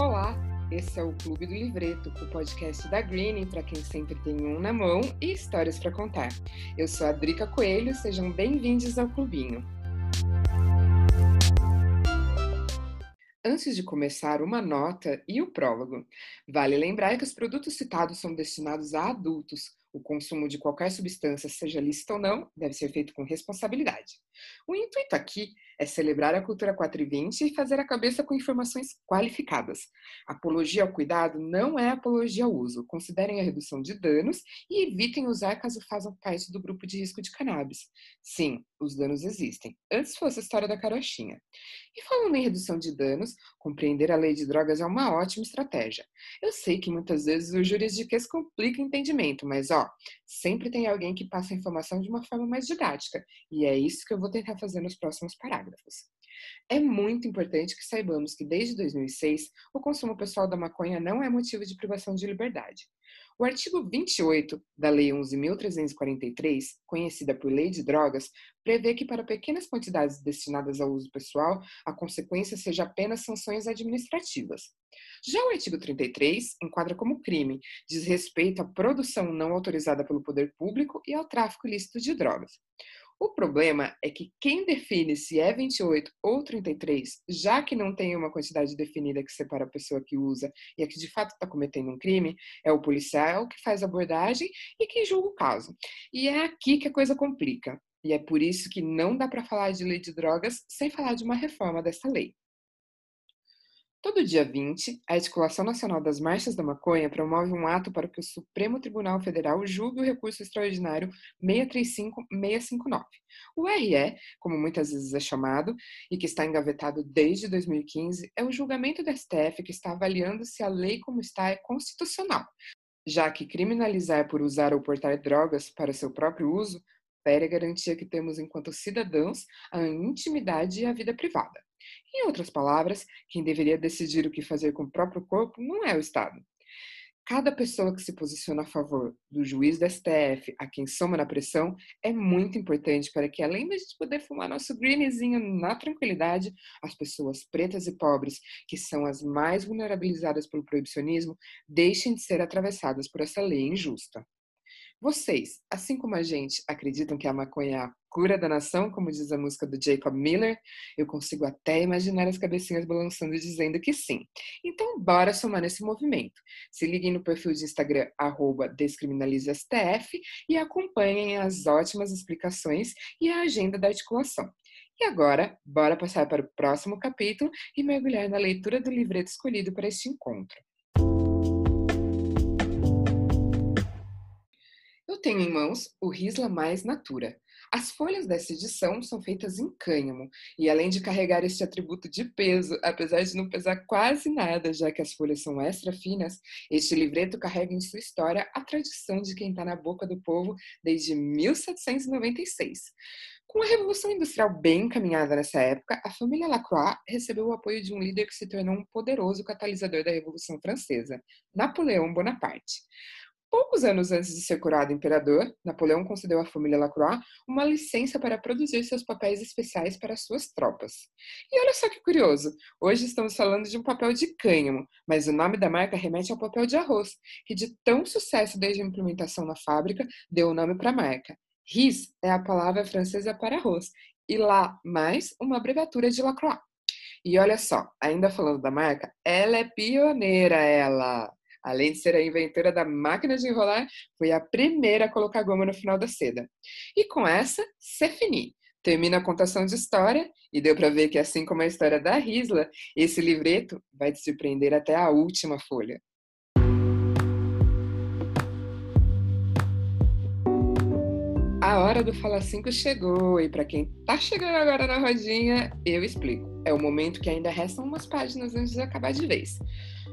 Olá, esse é o Clube do Livreto, o podcast da Greening para quem sempre tem um na mão e histórias para contar. Eu sou a Drica Coelho, sejam bem-vindos ao clubinho. Antes de começar, uma nota e o prólogo. Vale lembrar que os produtos citados são destinados a adultos. O consumo de qualquer substância, seja lícito ou não, deve ser feito com responsabilidade. O intuito aqui é celebrar a cultura 420 e fazer a cabeça com informações qualificadas. Apologia ao cuidado não é apologia ao uso. Considerem a redução de danos e evitem usar caso façam parte do grupo de risco de cannabis. Sim, os danos existem. Antes fosse a história da carochinha. E falando em redução de danos, compreender a lei de drogas é uma ótima estratégia. Eu sei que muitas vezes o juridiquês complica o entendimento, mas ó, sempre tem alguém que passa a informação de uma forma mais didática. E é isso que eu vou tentar fazer nos próximos parágrafos. É muito importante que saibamos que desde 2006 o consumo pessoal da maconha não é motivo de privação de liberdade. O artigo 28 da Lei 11.343, conhecida por Lei de Drogas, prevê que para pequenas quantidades destinadas ao uso pessoal, a consequência seja apenas sanções administrativas. Já o artigo 33 enquadra como crime desrespeito à produção não autorizada pelo poder público e ao tráfico ilícito de drogas. O problema é que quem define se é 28 ou 33, já que não tem uma quantidade definida que separa a pessoa que usa e a que de fato está cometendo um crime, é o policial que faz a abordagem e quem julga o caso. E é aqui que a coisa complica. E é por isso que não dá para falar de lei de drogas sem falar de uma reforma dessa lei. Todo dia 20, a Articulação Nacional das Marchas da Maconha promove um ato para que o Supremo Tribunal Federal julgue o recurso extraordinário 635-659. O RE, como muitas vezes é chamado, e que está engavetado desde 2015, é o julgamento do STF que está avaliando se a lei como está é constitucional, já que criminalizar por usar ou portar drogas para seu próprio uso fere a garantia que temos enquanto cidadãos a intimidade e a vida privada. Em outras palavras, quem deveria decidir o que fazer com o próprio corpo não é o Estado. Cada pessoa que se posiciona a favor do juiz da STF, a quem soma na pressão, é muito importante para que, além de a gente poder fumar nosso greenzinho na tranquilidade, as pessoas pretas e pobres, que são as mais vulnerabilizadas pelo proibicionismo, deixem de ser atravessadas por essa lei injusta. Vocês, assim como a gente, acreditam que a maconha é a cura da nação, como diz a música do Jacob Miller? Eu consigo até imaginar as cabecinhas balançando dizendo que sim. Então, bora somar nesse movimento. Se liguem no perfil de Instagram, descriminalizastf, e acompanhem as ótimas explicações e a agenda da articulação. E agora, bora passar para o próximo capítulo e mergulhar na leitura do livreto escolhido para este encontro. Tenho em mãos o Risla Mais Natura. As folhas dessa edição são feitas em cânhamo, e além de carregar este atributo de peso, apesar de não pesar quase nada, já que as folhas são extra finas, este livreto carrega em sua história a tradição de quem está na boca do povo desde 1796. Com a Revolução Industrial bem encaminhada nessa época, a família Lacroix recebeu o apoio de um líder que se tornou um poderoso catalisador da Revolução Francesa, Napoleão Bonaparte. Poucos anos antes de ser coroado imperador, Napoleão concedeu à família Lacroix uma licença para produzir seus papéis especiais para suas tropas. E olha só que curioso, hoje estamos falando de um papel de cânhamo, mas o nome da marca remete ao papel de arroz, que de tão sucesso desde a implementação na fábrica, deu o nome para a marca. Ris é a palavra francesa para arroz, e lá mais uma abreviatura de Lacroix. E olha só, ainda falando da marca, ela é pioneira, ela! Além de ser a inventora da máquina de enrolar, foi a primeira a colocar goma no final da seda. E com essa, c'est fini. Termina a contação de história e deu para ver que, assim como a história da Risla, esse livreto vai te surpreender até a última folha. A hora do Fala 5 chegou e para quem tá chegando agora na rodinha, eu explico. É o momento que ainda restam umas páginas antes de acabar de vez.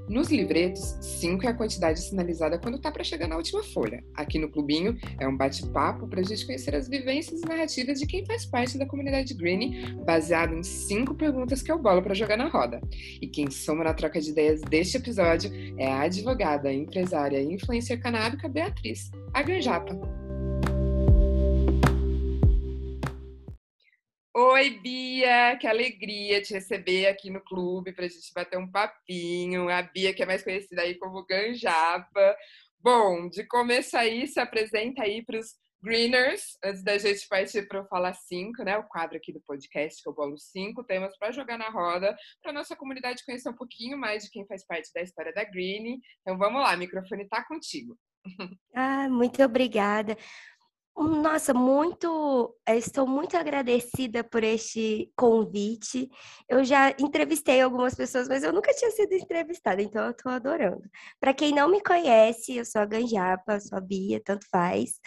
Nos livretos, 5 é a quantidade sinalizada quando tá para chegar na última folha. Aqui no clubinho é um bate-papo para a gente conhecer as vivências e narrativas de quem faz parte da comunidade Green, baseado em cinco perguntas que eu bolo para jogar na roda. E quem soma na troca de ideias deste episódio é a advogada, empresária e influencer canábica Beatriz, a Ganjapa. Oi, Bia, que alegria te receber aqui no clube para a gente bater um papinho. A Bia, que é mais conhecida aí como Ganjapa. Bom, de começo aí, se apresenta aí para os Greeners, antes da gente partir para o Fala 5, né? O quadro aqui do podcast, que eu bolo cinco temas para jogar na roda, para nossa comunidade conhecer um pouquinho mais de quem faz parte da história da Green. Então vamos lá, o microfone está contigo. Ah, muito obrigada. Nossa, muito, eh, estou muito agradecida por este convite. Eu já entrevistei algumas pessoas, mas eu nunca tinha sido entrevistada, então eu estou adorando. Para quem não me conhece, eu sou a Ganjapa, sou a Bia, tanto faz,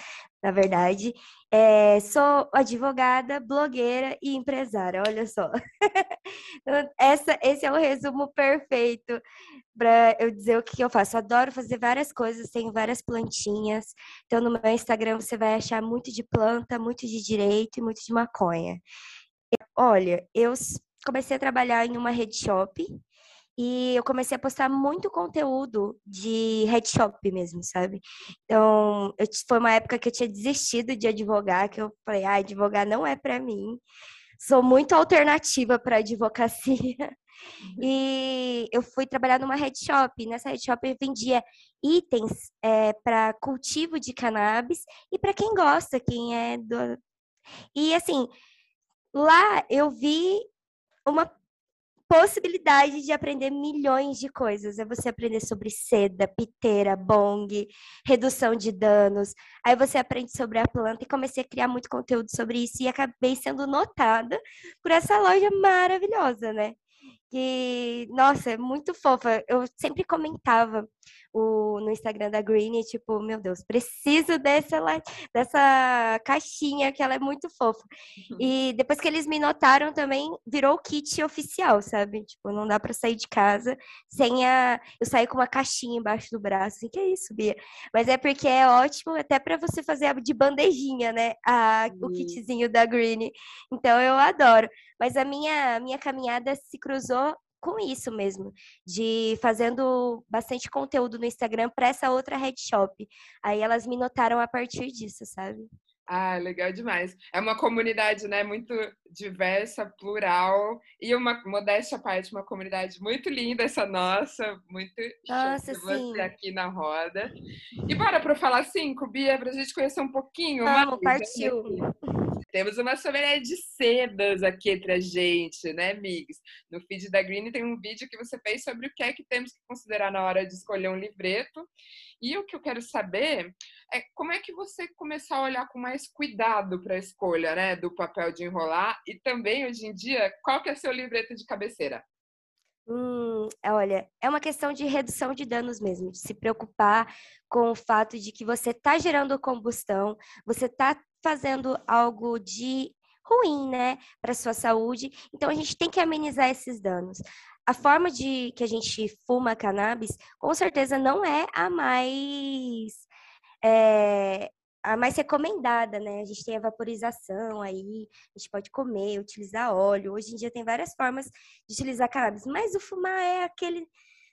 na verdade. É, sou advogada, blogueira e empresária, olha só. Essa, esse é o resumo perfeito para eu dizer o que eu faço. Adoro fazer várias coisas, tenho várias plantinhas. Então, no meu Instagram você vai achar muito de planta, muito de direito e muito de maconha. Olha, eu comecei a trabalhar em uma rede shop e eu comecei a postar muito conteúdo de headshop mesmo, sabe? Então, eu, foi uma época que eu tinha desistido de advogar, que eu falei, ah, advogar não é para mim. Sou muito alternativa para advocacia. E eu fui trabalhar numa headshop. Nessa headshop eu vendia itens é, para cultivo de cannabis e para quem gosta, quem é do. E assim, lá eu vi uma possibilidade de aprender milhões de coisas. É você aprender sobre seda, piteira, bong, redução de danos. Aí você aprende sobre a planta e comecei a criar muito conteúdo sobre isso e acabei sendo notada por essa loja maravilhosa, né? Que, nossa, é muito fofa. Eu sempre comentava o, no Instagram da Green, tipo, meu Deus, preciso dessa, dessa caixinha, que ela é muito fofa. Uhum. E depois que eles me notaram também, virou o kit oficial, sabe? Tipo, não dá para sair de casa sem a. Eu sair com uma caixinha embaixo do braço. Assim, que é isso, Bia? Mas é porque é ótimo até para você fazer de bandejinha, né? A, o kitzinho da Green. Então eu adoro. Mas a minha, minha caminhada se cruzou com isso mesmo, de fazendo bastante conteúdo no Instagram para essa outra head shop. Aí elas me notaram a partir disso, sabe? Ah, legal demais. É uma comunidade, né, muito diversa, plural e uma modéstia à parte, uma comunidade muito linda essa nossa, muito nossa, você aqui na roda. E bora para falar cinco, Bia, para a gente conhecer um pouquinho. Vamos, partiu. Temos uma sommelier de sedas aqui entre a gente, né, Migs? No feed da Green tem um vídeo que você fez sobre o que é que temos que considerar na hora de escolher um livreto. E o que eu quero saber é como é que você começar a olhar com mais cuidado para a escolha, né, do papel de enrolar e também hoje em dia, qual que é seu livreto de cabeceira? Hum, olha, é uma questão de redução de danos mesmo, de se preocupar com o fato de que você está gerando combustão, você está fazendo algo de ruim, né, para sua saúde. Então a gente tem que amenizar esses danos. A forma de que a gente fuma cannabis, com certeza não é a mais é, a mais recomendada, né? A gente tem a vaporização aí, a gente pode comer, utilizar óleo. Hoje em dia tem várias formas de utilizar cannabis, mas o fumar é aquele,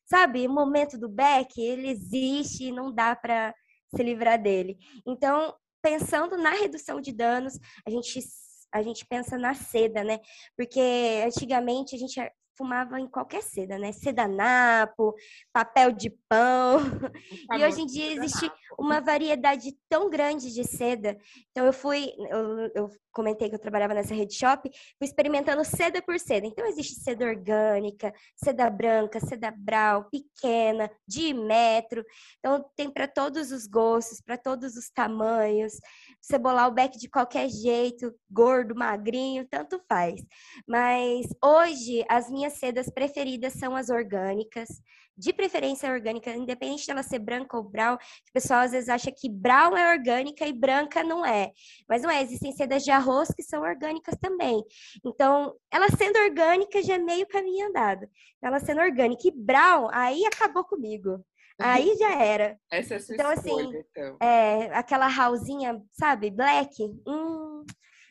sabe, momento do beck, ele existe e não dá para se livrar dele. Então, pensando na redução de danos, a gente a gente pensa na seda, né? Porque antigamente a gente fumava em qualquer seda, né? Seda napo, papel de pão. E hoje em dia existe uma variedade tão grande de seda. Então eu fui, eu, eu comentei que eu trabalhava nessa rede shop, fui experimentando seda por seda. Então existe seda orgânica, seda branca, seda brau, pequena, de metro. Então tem para todos os gostos, para todos os tamanhos. Você bolar o beck de qualquer jeito, gordo, magrinho, tanto faz. Mas hoje as minhas sedas preferidas são as orgânicas de preferência orgânica, independente dela ser branca ou brown, o pessoal às vezes acha que brown é orgânica e branca não é. Mas não é, existem sedas de arroz que são orgânicas também. Então, ela sendo orgânica já é meio caminho andado. Ela sendo orgânica e brown, aí acabou comigo. Aí já era. Essa é a sua então, assim, escolha, assim, então. É, aquela rauzinha, sabe, black, hum,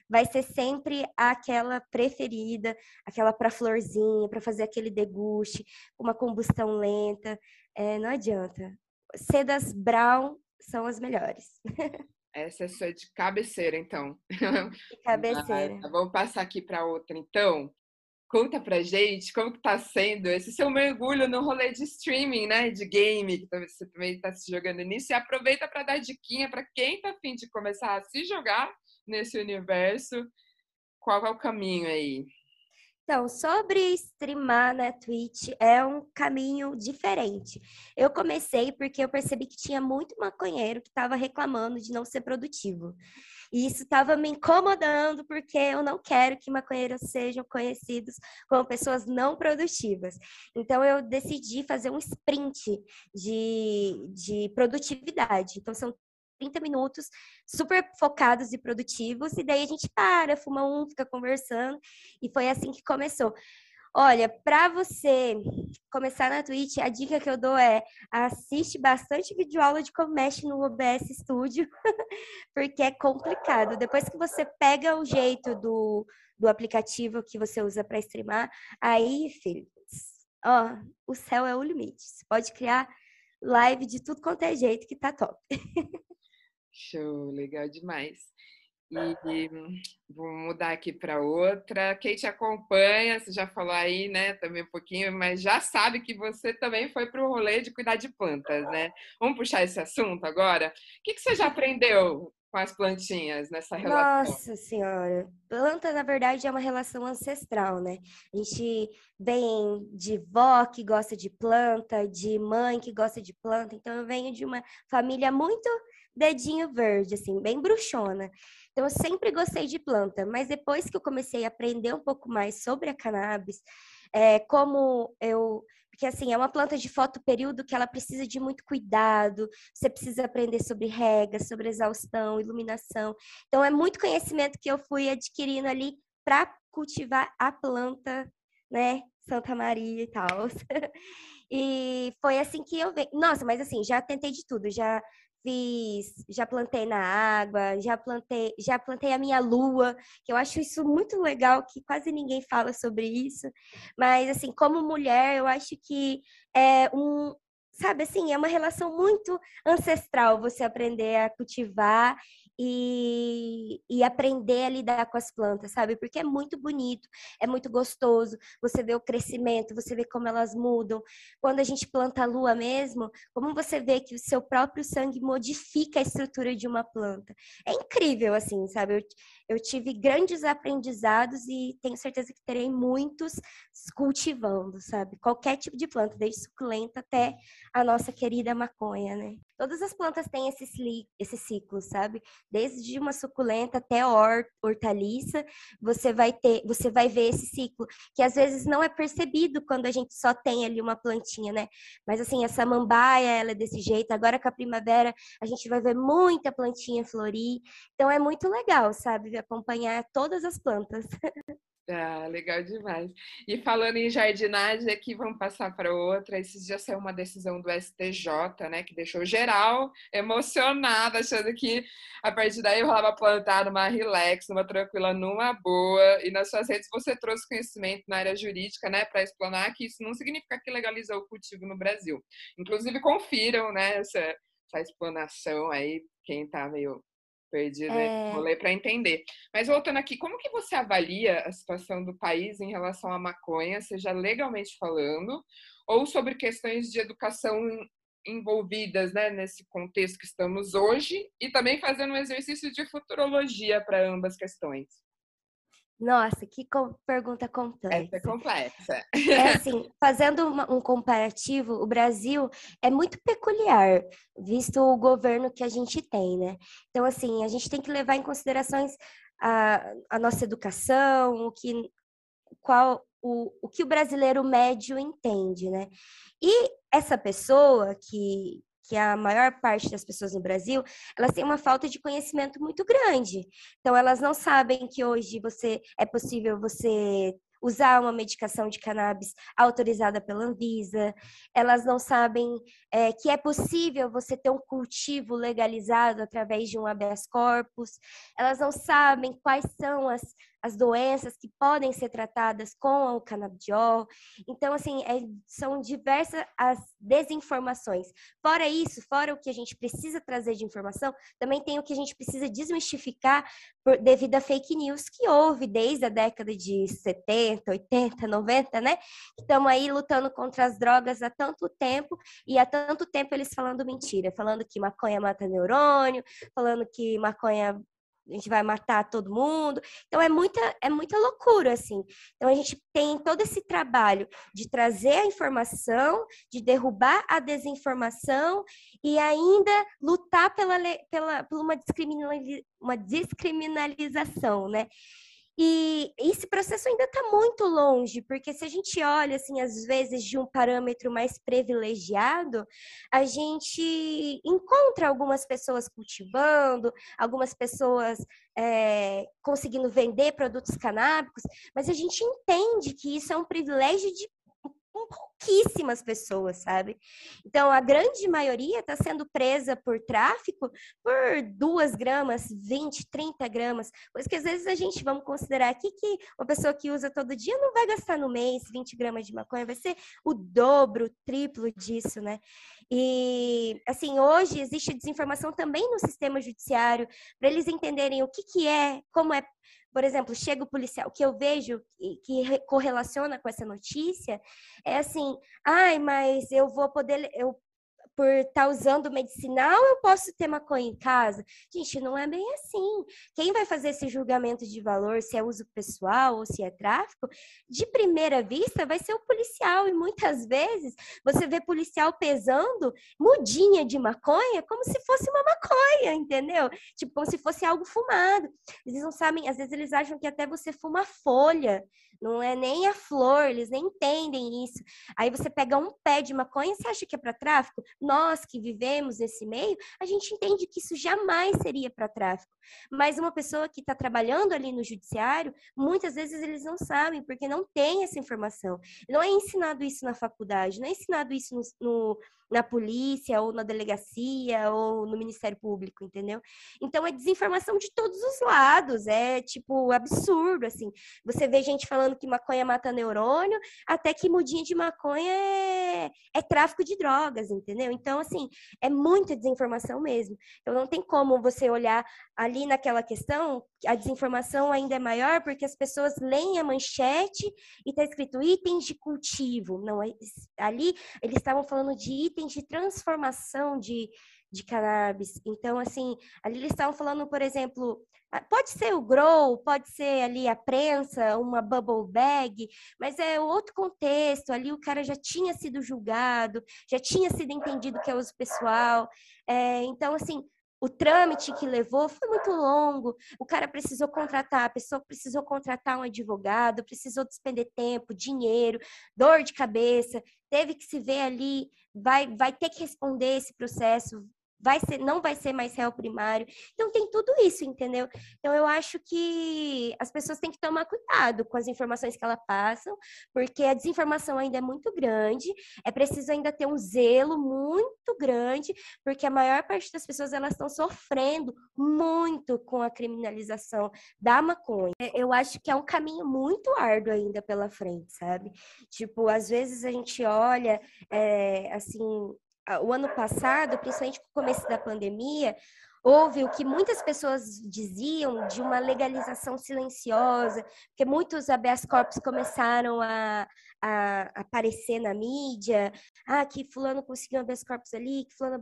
vai ser sempre aquela preferida, aquela para florzinha, para fazer aquele deguste, uma combustão lenta. É, não adianta. Sedas brown são as melhores. Essa é sua de cabeceira, então. De cabeceira. vamos passar aqui para outra, então. Conta pra gente como que tá sendo esse seu mergulho no rolê de streaming, né? De game, que você também está se jogando nisso. E aproveita para dar diquinha para quem tá afim de começar a se jogar nesse universo. Qual é o caminho aí? Então, sobre streamar na Twitch é um caminho diferente. Eu comecei porque eu percebi que tinha muito maconheiro que estava reclamando de não ser produtivo. E isso estava me incomodando porque eu não quero que maconheiros sejam conhecidos como pessoas não produtivas. Então eu decidi fazer um sprint de, de produtividade. Então são 30 minutos super focados e produtivos, e daí a gente para, fuma um, fica conversando, e foi assim que começou. Olha, para você começar na Twitch, a dica que eu dou é assiste bastante videoaula de como mexe no OBS Studio, porque é complicado. Depois que você pega o jeito do, do aplicativo que você usa para streamar, aí, filhos, ó, o céu é o limite. Você pode criar live de tudo quanto é jeito que tá top. Show, legal demais. E vou mudar aqui para outra. Quem te acompanha, você já falou aí, né, também um pouquinho, mas já sabe que você também foi para o rolê de cuidar de plantas, né? Vamos puxar esse assunto agora? O que, que você já aprendeu com as plantinhas nessa relação? Nossa Senhora! Planta, na verdade, é uma relação ancestral, né? A gente vem de vó que gosta de planta, de mãe que gosta de planta, então eu venho de uma família muito dedinho verde, assim, bem bruxona. Então, eu sempre gostei de planta, mas depois que eu comecei a aprender um pouco mais sobre a cannabis, é, como eu. Porque, assim, é uma planta de fotoperíodo que ela precisa de muito cuidado, você precisa aprender sobre regras, sobre exaustão, iluminação. Então, é muito conhecimento que eu fui adquirindo ali para cultivar a planta, né? Santa Maria e tal. e foi assim que eu. Nossa, mas assim, já tentei de tudo, já fiz, já plantei na água, já plantei, já plantei a minha lua, que eu acho isso muito legal, que quase ninguém fala sobre isso. Mas assim, como mulher, eu acho que é um, sabe assim, é uma relação muito ancestral você aprender a cultivar e, e aprender a lidar com as plantas, sabe? Porque é muito bonito, é muito gostoso. Você vê o crescimento, você vê como elas mudam. Quando a gente planta a lua mesmo, como você vê que o seu próprio sangue modifica a estrutura de uma planta. É incrível, assim, sabe? Eu, eu tive grandes aprendizados e tenho certeza que terei muitos cultivando, sabe? Qualquer tipo de planta, desde suculenta até a nossa querida maconha, né? Todas as plantas têm esse, esse ciclo, sabe? Desde uma suculenta até hortaliça, você vai ter, você vai ver esse ciclo, que às vezes não é percebido quando a gente só tem ali uma plantinha, né? Mas assim, a samambaia, ela é desse jeito. Agora com a primavera, a gente vai ver muita plantinha florir. Então é muito legal, sabe? Acompanhar todas as plantas. Ah, legal demais. E falando em jardinagem, aqui vamos passar para outra. Esses dias saiu uma decisão do STJ, né, que deixou geral emocionada, achando que a partir daí rolava plantar numa relax, numa tranquila, numa boa. E nas suas redes você trouxe conhecimento na área jurídica, né, para explanar que isso não significa que legalizou o cultivo no Brasil. Inclusive, confiram, né, essa, essa explanação aí, quem está meio perdido é... rolê para entender. Mas voltando aqui, como que você avalia a situação do país em relação à maconha, seja legalmente falando, ou sobre questões de educação envolvidas né, nesse contexto que estamos hoje, e também fazendo um exercício de futurologia para ambas questões? Nossa, que com pergunta complexa. Essa é complexa. É assim, fazendo uma, um comparativo, o Brasil é muito peculiar, visto o governo que a gente tem, né? Então, assim, a gente tem que levar em considerações a, a nossa educação, o que, qual, o, o que o brasileiro médio entende, né? E essa pessoa que, que a maior parte das pessoas no Brasil, elas têm uma falta de conhecimento muito grande. Então, elas não sabem que hoje você é possível você usar uma medicação de cannabis autorizada pela Anvisa, elas não sabem é, que é possível você ter um cultivo legalizado através de um habeas corpus, elas não sabem quais são as, as doenças que podem ser tratadas com o canabidiol. Então, assim, é, são diversas as desinformações. Fora isso, fora o que a gente precisa trazer de informação, também tem o que a gente precisa desmistificar por, devido a fake news que houve desde a década de 70, 80, 90, né? Estamos aí lutando contra as drogas há tanto tempo e há tanto tempo eles falando mentira, falando que maconha mata neurônio, falando que maconha a gente vai matar todo mundo. Então é muita, é muita loucura, assim. Então a gente tem todo esse trabalho de trazer a informação, de derrubar a desinformação e ainda lutar pela, pela, por uma, uma descriminalização, né? E esse processo ainda está muito longe, porque se a gente olha, assim, às vezes, de um parâmetro mais privilegiado, a gente encontra algumas pessoas cultivando, algumas pessoas é, conseguindo vender produtos canábicos, mas a gente entende que isso é um privilégio de com pouquíssimas pessoas, sabe? Então, a grande maioria está sendo presa por tráfico por 2 gramas, 20, 30 gramas, pois que às vezes a gente, vamos considerar aqui que uma pessoa que usa todo dia não vai gastar no mês 20 gramas de maconha, vai ser o dobro, o triplo disso, né? E, assim, hoje existe desinformação também no sistema judiciário, para eles entenderem o que, que é, como é por exemplo, chega o policial, o que eu vejo que correlaciona com essa notícia é assim, ai, mas eu vou poder, eu por estar tá usando medicinal, eu posso ter maconha em casa. Gente, não é bem assim. Quem vai fazer esse julgamento de valor, se é uso pessoal ou se é tráfico, de primeira vista vai ser o policial. E muitas vezes você vê policial pesando mudinha de maconha como se fosse uma maconha, entendeu? Tipo, como se fosse algo fumado. Eles não sabem, às vezes eles acham que até você fuma folha não é nem a flor, eles nem entendem isso. Aí você pega um pé de maconha, você acha que é para tráfico? Nós que vivemos nesse meio, a gente entende que isso jamais seria para tráfico. Mas uma pessoa que está trabalhando ali no judiciário, muitas vezes eles não sabem, porque não tem essa informação. Não é ensinado isso na faculdade, não é ensinado isso no, no na polícia, ou na delegacia, ou no Ministério Público, entendeu? Então é desinformação de todos os lados, é tipo absurdo, assim. Você vê gente falando que maconha mata neurônio, até que mudinha de maconha é, é tráfico de drogas, entendeu? Então, assim, é muita desinformação mesmo. Então não tem como você olhar ali naquela questão, a desinformação ainda é maior porque as pessoas leem a manchete e está escrito itens de cultivo. Não, é, ali eles estavam falando de itens de transformação de, de cannabis. Então, assim, ali eles estavam falando, por exemplo, ah, pode ser o grow, pode ser ali a prensa, uma bubble bag, mas é outro contexto. Ali o cara já tinha sido julgado, já tinha sido entendido que é uso pessoal. É, então, assim, o trâmite que levou foi muito longo. O cara precisou contratar, a pessoa precisou contratar um advogado, precisou despender tempo, dinheiro, dor de cabeça, teve que se ver ali, vai, vai ter que responder esse processo, vai ser, não vai ser mais réu primário. Então tem tudo isso, entendeu? Então eu acho que as pessoas têm que tomar cuidado com as informações que elas passam, porque a desinformação ainda é muito grande, é preciso ainda ter um zelo muito grande, porque a maior parte das pessoas elas estão sofrendo muito com a criminalização da maconha. É, eu acho que é um caminho muito árduo ainda pela frente, sabe? Tipo, às vezes a gente olha, é, assim, o ano passado, principalmente com o começo da pandemia, houve o que muitas pessoas diziam de uma legalização silenciosa, porque muitos habeas corpus começaram a, a aparecer na mídia, ah, que fulano conseguiu um habeas corpus ali, que fulano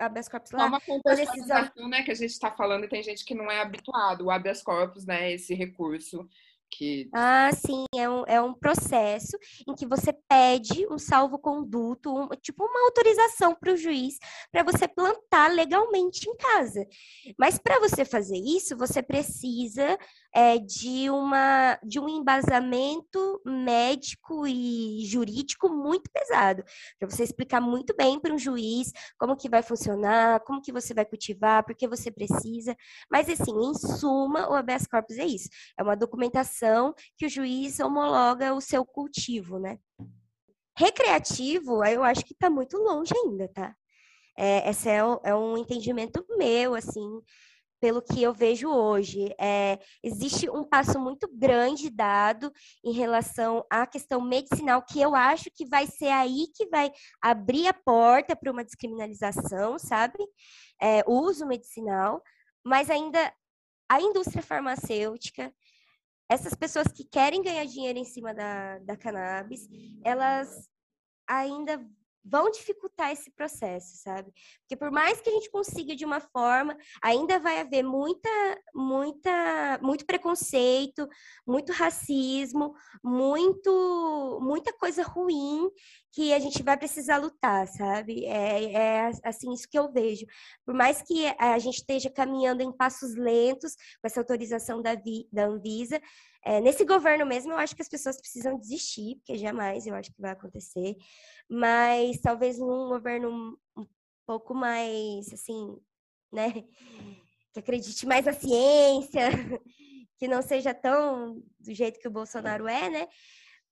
habeas corpus lá. Só uma contextualização, né, que a gente está falando e tem gente que não é habituado, o habeas corpus, né, esse recurso que... Ah, sim, é um, é um processo em que você pede um salvo-conduto, um, tipo uma autorização para o juiz para você plantar legalmente em casa. Mas para você fazer isso, você precisa é, de, uma, de um embasamento médico e jurídico muito pesado, para você explicar muito bem para um juiz como que vai funcionar, como que você vai cultivar, por que você precisa. Mas, assim, em suma, o habeas corpus é isso, é uma documentação que o juiz homologa o seu cultivo, né? Recreativo, eu acho que está muito longe ainda, tá? É, esse é, é um entendimento meu, assim, pelo que eu vejo hoje. É, existe um passo muito grande dado em relação à questão medicinal, que eu acho que vai ser aí que vai abrir a porta para uma descriminalização, sabe? É, o uso medicinal, mas ainda a indústria farmacêutica, essas pessoas que querem ganhar dinheiro em cima da, da cannabis, elas ainda vão dificultar esse processo, sabe? Porque por mais que a gente consiga de uma forma, ainda vai haver muita, muita, muito preconceito, muito racismo, muito, muita coisa ruim que a gente vai precisar lutar, sabe? É, é assim isso que eu vejo. Por mais que a gente esteja caminhando em passos lentos com essa autorização da, da Anvisa, é, nesse governo mesmo, eu acho que as pessoas precisam desistir, porque jamais eu acho que vai acontecer. Mas talvez num governo um pouco mais, assim, né? Que acredite mais na ciência, que não seja tão do jeito que o Bolsonaro é, né?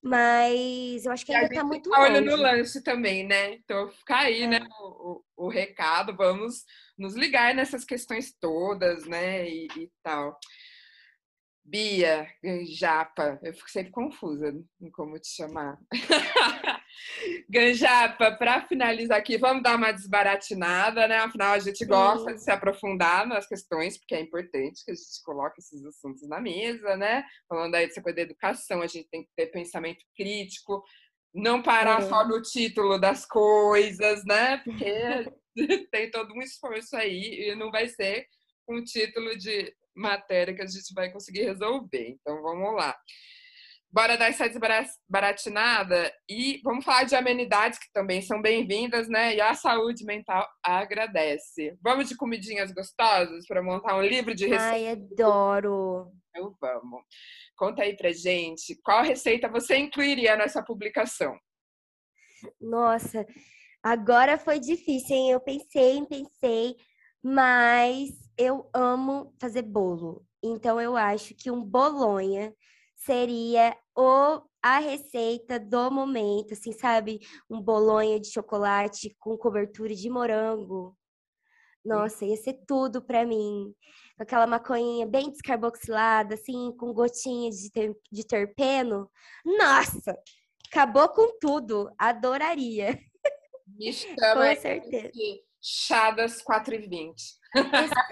Mas eu acho que ainda está muito tá olho no lance também, né? Então ficar aí, né, é. né, o, o, o, recado, vamos nos ligar nessas questões todas, né, e, e tal. Bia, Ganjapa, eu fico sempre confusa em como te chamar. Ganjapa, para finalizar aqui, vamos dar uma desbaratinada, né? Afinal, a gente gosta de se aprofundar nas questões, porque é importante que a gente coloque esses assuntos na mesa, né? Falando aí dessa coisa da educação, a gente tem que ter pensamento crítico, não parar é. só no título das coisas, né? Porque tem todo um esforço aí e não vai ser um título de matéria que a gente vai conseguir resolver. Então vamos lá. Bora dar essa desbaratinada e vamos falar de amenidades que também são bem-vindas, né? E a saúde mental agradece. Vamos de comidinhas gostosas para montar um livro de receitas? Ai, adoro! Então vamos. Conta aí pra gente, qual receita você incluiria nessa publicação? Nossa, agora foi difícil, hein? Eu pensei, pensei, mas eu amo fazer bolo. Então eu acho que um bolonha seria o a receita do momento, assim, sabe? Um bolonha de chocolate com cobertura de morango. Nossa, ia ser tudo para mim. Aquela maconhinha bem descarboxilada, assim, com gotinhas de, ter, de terpeno. Nossa, acabou com tudo. Adoraria. Me chama com certeza. chá das 4h20.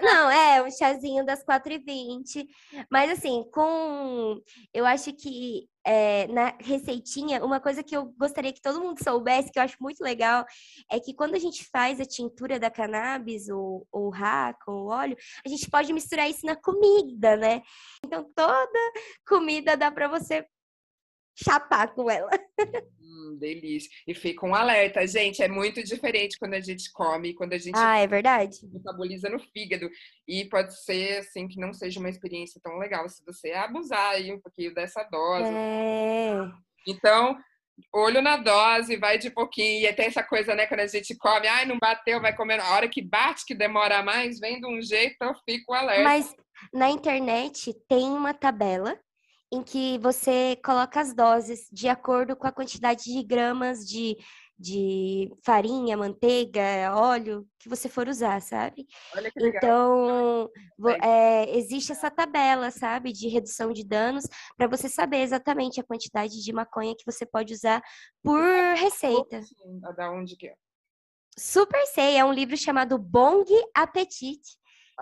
Não, é um chazinho das 4h20. Mas assim, com. Eu acho que é, na receitinha, uma coisa que eu gostaria que todo mundo soubesse, que eu acho muito legal, é que quando a gente faz a tintura da cannabis, ou o raco, ou óleo, a gente pode misturar isso na comida, né? Então toda comida dá para você chapar com ela. Hum, delícia. E fica um alerta, gente, é muito diferente quando a gente come, quando a gente Ah, é verdade. metaboliza no fígado. E pode ser assim que não seja uma experiência tão legal se você abusar aí um pouquinho dessa dose. É. Então, olho na dose, vai de pouquinho. E tem essa coisa, né, quando a gente come, ai, não bateu, vai comer. A hora que bate, que demora mais, vem de um jeito, eu fico alerta. Mas na internet tem uma tabela em que você coloca as doses de acordo com a quantidade de gramas de, de farinha, manteiga, óleo que você for usar, sabe? Então, é, existe essa tabela, sabe, de redução de danos, para você saber exatamente a quantidade de maconha que você pode usar por receita. Da onde que é? Super sei, é um livro chamado Bong Appetit.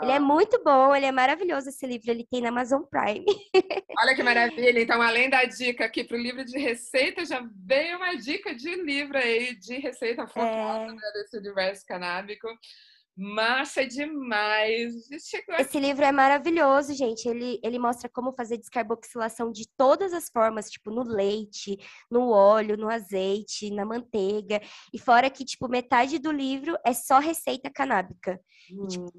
Ele é ah. muito bom, ele é maravilhoso esse livro, ele tem na Amazon Prime. Olha que maravilha! Então, além da dica aqui para o livro de receita, já veio uma dica de livro aí de receita focada é... né, desse universo canábico. Massa demais! Esse livro é maravilhoso, gente. Ele, ele mostra como fazer descarboxilação de todas as formas, tipo no leite, no óleo, no azeite, na manteiga. E fora que, tipo, metade do livro é só receita canábica. Hum. Tipo,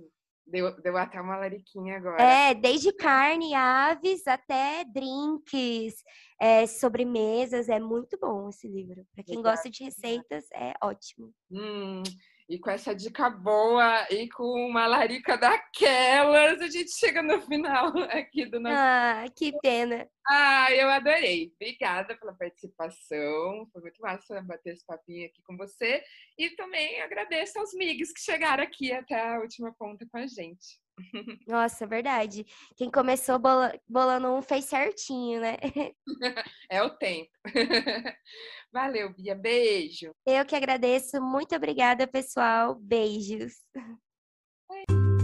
Deu, deu até uma lariquinha agora. É, desde carne, aves, até drinks, é, sobremesas. É muito bom esse livro. Para quem Exato. gosta de receitas, é ótimo. Hum, e com essa dica boa e com uma larica daquelas, a gente chega no final aqui do nosso. Ah, que pena. Ah, eu adorei. Obrigada pela participação. Foi muito massa bater esse papinho aqui com você. E também agradeço aos migs que chegaram aqui até a última ponta com a gente. Nossa, verdade. Quem começou bola, bolando um fez certinho, né? É o tempo. Valeu, Bia. Beijo. Eu que agradeço. Muito obrigada, pessoal. Beijos. Oi.